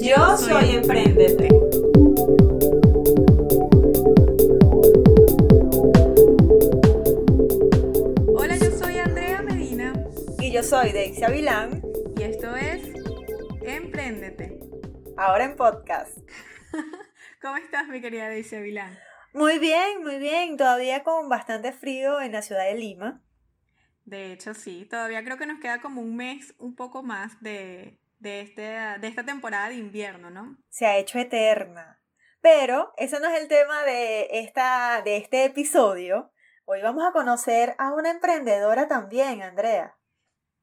Yo soy Emprendete. Hola, yo soy Andrea Medina Y yo soy Daisy Avilán. y esto es Emprendete. Ahora en podcast. ¿Cómo estás, mi querida Daisy Avilán? Muy bien, muy bien. Todavía con bastante frío en la ciudad de Lima. De hecho, sí, todavía creo que nos queda como un mes, un poco más de, de, este, de esta temporada de invierno, ¿no? Se ha hecho eterna. Pero ese no es el tema de, esta, de este episodio. Hoy vamos a conocer a una emprendedora también, Andrea.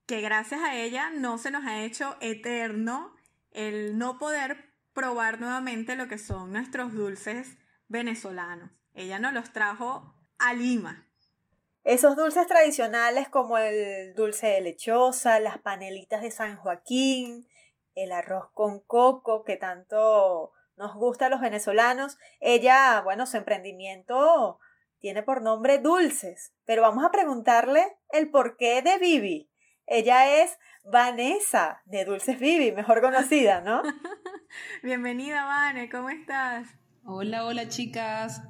Que gracias a ella no se nos ha hecho eterno el no poder probar nuevamente lo que son nuestros dulces venezolanos. Ella nos los trajo a Lima. Esos dulces tradicionales como el dulce de lechosa, las panelitas de San Joaquín, el arroz con coco que tanto nos gusta a los venezolanos. Ella, bueno, su emprendimiento tiene por nombre Dulces, pero vamos a preguntarle el porqué de Vivi. Ella es Vanessa de Dulces Vivi, mejor conocida, ¿no? Bienvenida, Vane, ¿cómo estás? Hola, hola chicas.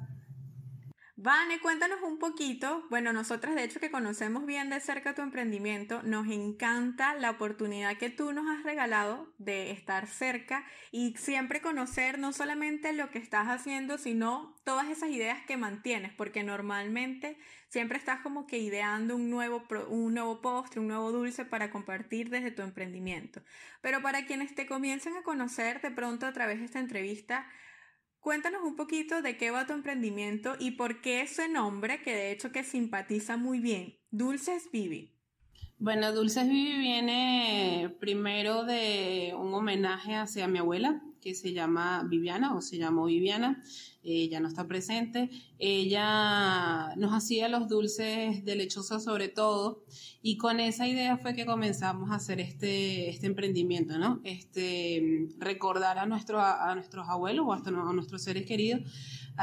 Vane, cuéntanos un poquito. Bueno, nosotras de hecho que conocemos bien de cerca tu emprendimiento, nos encanta la oportunidad que tú nos has regalado de estar cerca y siempre conocer no solamente lo que estás haciendo, sino todas esas ideas que mantienes, porque normalmente siempre estás como que ideando un nuevo, un nuevo postre, un nuevo dulce para compartir desde tu emprendimiento. Pero para quienes te comiencen a conocer de pronto a través de esta entrevista, Cuéntanos un poquito de qué va tu emprendimiento y por qué ese nombre, que de hecho que simpatiza muy bien, Dulces Vivi. Bueno, Dulces Vivi viene primero de un homenaje hacia mi abuela, que se llama Viviana o se llamó Viviana. Ella no está presente. Ella nos hacía los dulces de lechosa sobre todo y con esa idea fue que comenzamos a hacer este, este emprendimiento, ¿no? Este, recordar a, nuestro, a nuestros abuelos o hasta a nuestros seres queridos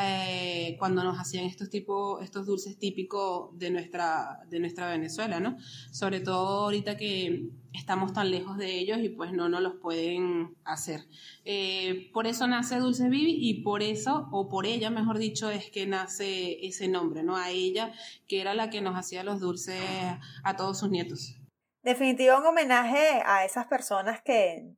eh, cuando nos hacían estos tipos, estos dulces típicos de nuestra, de nuestra Venezuela, ¿no? Sobre todo ahorita que estamos tan lejos de ellos y pues no nos los pueden hacer. Eh, por eso nace Dulces Vivi y por eso, o por ella, mejor dicho, es que nace ese nombre, ¿no? A ella, que era la que nos hacía los dulces a todos sus nietos. Definitivo un homenaje a esas personas que,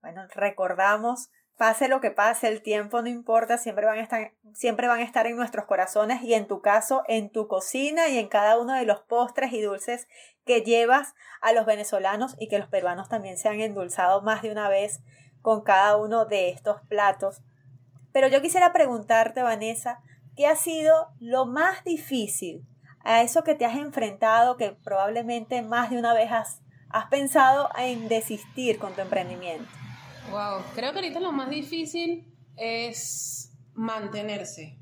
bueno, recordamos, pase lo que pase, el tiempo no importa, siempre van a estar, siempre van a estar en nuestros corazones y en tu caso, en tu cocina y en cada uno de los postres y dulces que llevas a los venezolanos y que los peruanos también se han endulzado más de una vez con cada uno de estos platos. Pero yo quisiera preguntarte, Vanessa, ¿qué ha sido lo más difícil a eso que te has enfrentado, que probablemente más de una vez has, has pensado en desistir con tu emprendimiento? Wow, creo que ahorita lo más difícil es mantenerse.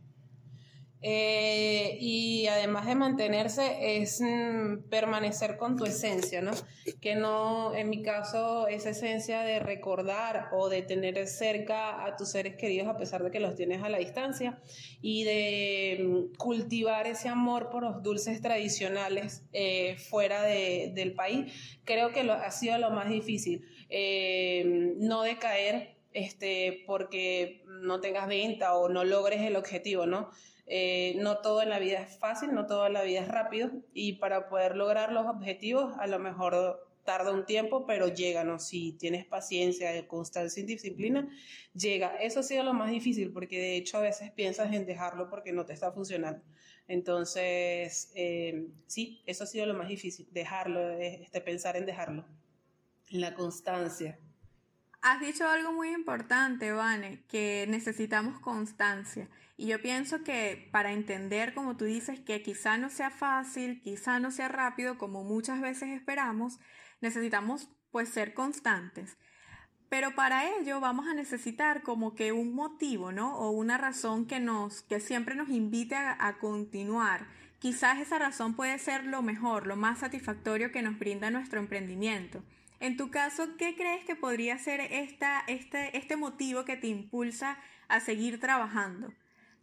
Eh, y además de mantenerse es mm, permanecer con tu esencia, ¿no? Que no, en mi caso, esa esencia de recordar o de tener cerca a tus seres queridos a pesar de que los tienes a la distancia y de mm, cultivar ese amor por los dulces tradicionales eh, fuera de- del país, creo que lo, ha sido lo más difícil. Eh, no decaer este, porque no tengas venta o no logres el objetivo, ¿no? Eh, no todo en la vida es fácil, no todo en la vida es rápido y para poder lograr los objetivos a lo mejor tarda un tiempo, pero llega, ¿no? Si tienes paciencia, constancia y disciplina, llega. Eso ha sido lo más difícil porque de hecho a veces piensas en dejarlo porque no te está funcionando. Entonces, eh, sí, eso ha sido lo más difícil, dejarlo, eh, este, pensar en dejarlo, la constancia. Has dicho algo muy importante, Vane, que necesitamos constancia. Y yo pienso que para entender, como tú dices, que quizá no sea fácil, quizá no sea rápido, como muchas veces esperamos, necesitamos pues ser constantes. Pero para ello vamos a necesitar como que un motivo, ¿no? O una razón que nos, que siempre nos invite a, a continuar. Quizás esa razón puede ser lo mejor, lo más satisfactorio que nos brinda nuestro emprendimiento. En tu caso, ¿qué crees que podría ser esta, este, este motivo que te impulsa a seguir trabajando?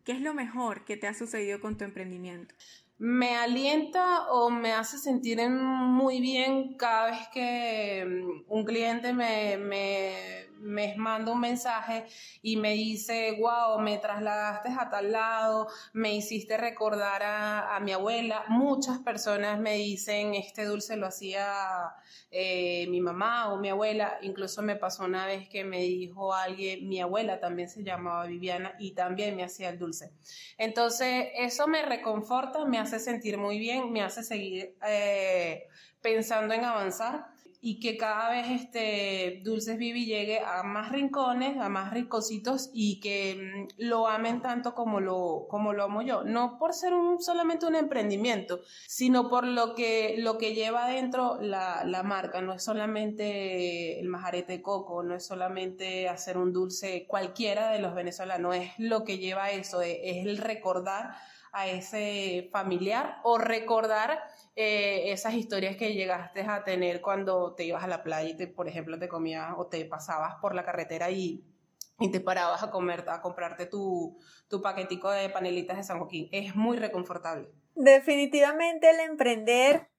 ¿Qué es lo mejor que te ha sucedido con tu emprendimiento? Me alienta o me hace sentir muy bien cada vez que mm, un cliente me, me, me manda un mensaje y me dice, wow, me trasladaste a tal lado, me hiciste recordar a, a mi abuela. Muchas personas me dicen, este dulce lo hacía eh, mi mamá o mi abuela. Incluso me pasó una vez que me dijo alguien, mi abuela también se llamaba Viviana y también me hacía el dulce. Entonces, eso me reconforta, me hace sentir muy bien, me hace seguir eh, pensando en avanzar y que cada vez este Dulces Vivi llegue a más rincones, a más rinconcitos y que mm, lo amen tanto como lo, como lo amo yo. No por ser un, solamente un emprendimiento, sino por lo que, lo que lleva dentro la, la marca. No es solamente el majarete de coco, no es solamente hacer un dulce cualquiera de los venezolanos, es lo que lleva eso, es el recordar a ese familiar o recordar eh, esas historias que llegaste a tener cuando te ibas a la playa y, te, por ejemplo, te comías o te pasabas por la carretera y, y te parabas a, comer, a comprarte tu, tu paquetico de panelitas de San Joaquín. Es muy reconfortable. Definitivamente el emprender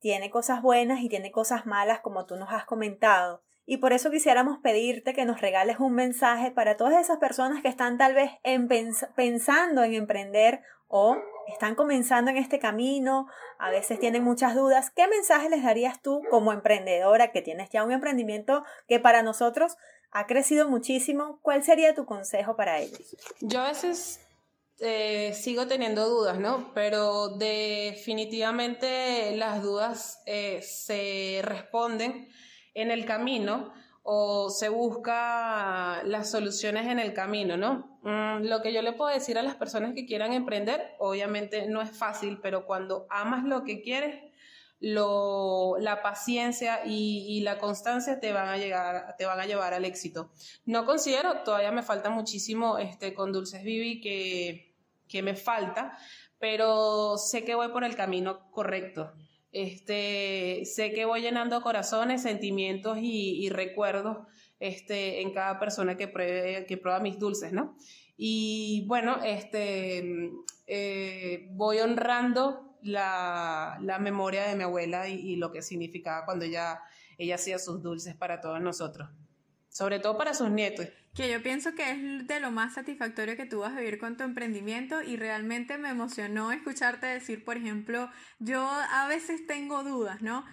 tiene cosas buenas y tiene cosas malas, como tú nos has comentado. Y por eso quisiéramos pedirte que nos regales un mensaje para todas esas personas que están tal vez en pensando en emprender o están comenzando en este camino, a veces tienen muchas dudas. ¿Qué mensaje les darías tú como emprendedora que tienes ya un emprendimiento que para nosotros ha crecido muchísimo? ¿Cuál sería tu consejo para ellos? Yo a veces eh, sigo teniendo dudas, ¿no? Pero definitivamente las dudas eh, se responden en el camino o se busca las soluciones en el camino, ¿no? Mm, lo que yo le puedo decir a las personas que quieran emprender, obviamente no es fácil, pero cuando amas lo que quieres, la paciencia y, la constancia te van a llegar, te van a llevar al éxito. No considero, todavía me falta muchísimo este, con Dulces Vivi que me falta, pero sé que voy por el camino correcto. Este, sé que voy llenando corazones, sentimientos y, recuerdos este, en cada persona que, prueba mis dulces, ¿no? Y bueno, este, eh, voy honrando la, memoria de mi abuela y, y, lo que significaba cuando ella, ella hacía sus dulces para todos nosotros, sobre todo para sus nietos que yo pienso que es de lo más satisfactorio que tú vas a vivir con tu emprendimiento y realmente me emocionó escucharte decir, por ejemplo, yo a veces tengo dudas, ¿no?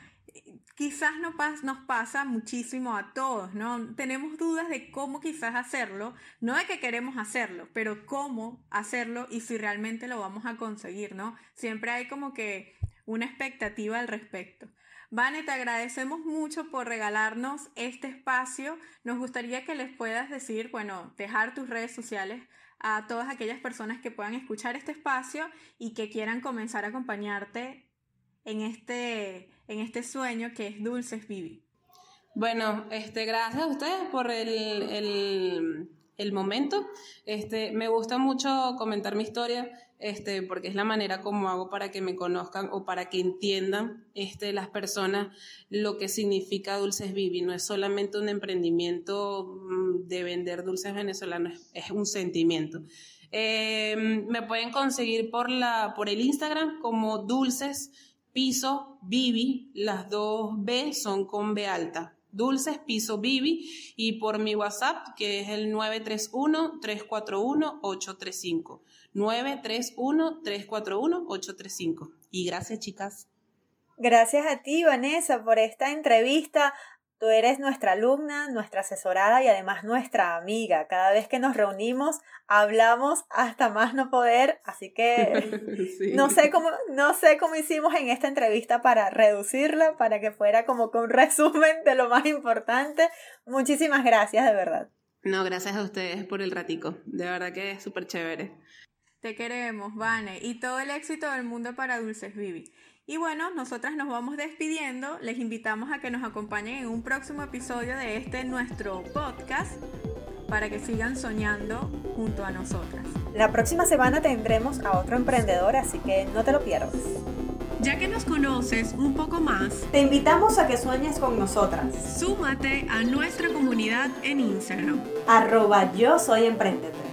Quizás no nos pasa muchísimo a todos, ¿no? Tenemos dudas de cómo quizás hacerlo, no de que queremos hacerlo, pero cómo hacerlo y si realmente lo vamos a conseguir, ¿no? Siempre hay como que una expectativa al respecto. Vane, te agradecemos mucho por regalarnos este espacio. Nos gustaría que les puedas decir, bueno, dejar tus redes sociales a todas aquellas personas que puedan escuchar este espacio y que quieran comenzar a acompañarte en este, en este sueño que es Dulces Vivi. Bueno, este, gracias a ustedes por el, el, el momento. Este, me gusta mucho comentar mi historia este, porque es la manera como hago para que me conozcan o para que entiendan este, las personas lo que significa Dulces Vivi. No es solamente un emprendimiento mm, de vender dulces venezolanos, es un sentimiento. Em, me pueden conseguir por, la, por el Instagram como Dulces Piso Vivi. Las dos B son con B alta. Dulces Piso Vivi y por mi WhatsApp que es el 931 341 835. 931-341-835. Y gracias, chicas. Gracias a ti, Vanessa, por esta entrevista. Tú eres nuestra alumna, nuestra asesorada y además nuestra amiga. Cada vez que nos reunimos, hablamos hasta más no poder, así que no, sé cómo, no sé cómo hicimos en esta entrevista para reducirla, para que fuera como que un resumen de lo más importante. Muchísimas gracias, de verdad. No, gracias a ustedes por el ratico. De verdad que es súper chévere. Te queremos, Vane, y todo el éxito del mundo para Dulces Vivi. Y bueno, nosotras nos vamos despidiendo. Les invitamos a que nos acompañen en un próximo episodio de este nuestro podcast para que sigan soñando junto a nosotras. La próxima semana tendremos a otro emprendedor, así que no te lo pierdas. Ya que nos conoces un poco más, te invitamos a que sueñes con nosotras. Súmate a nuestra comunidad en Instagram. Arroba yo soy emprendedor.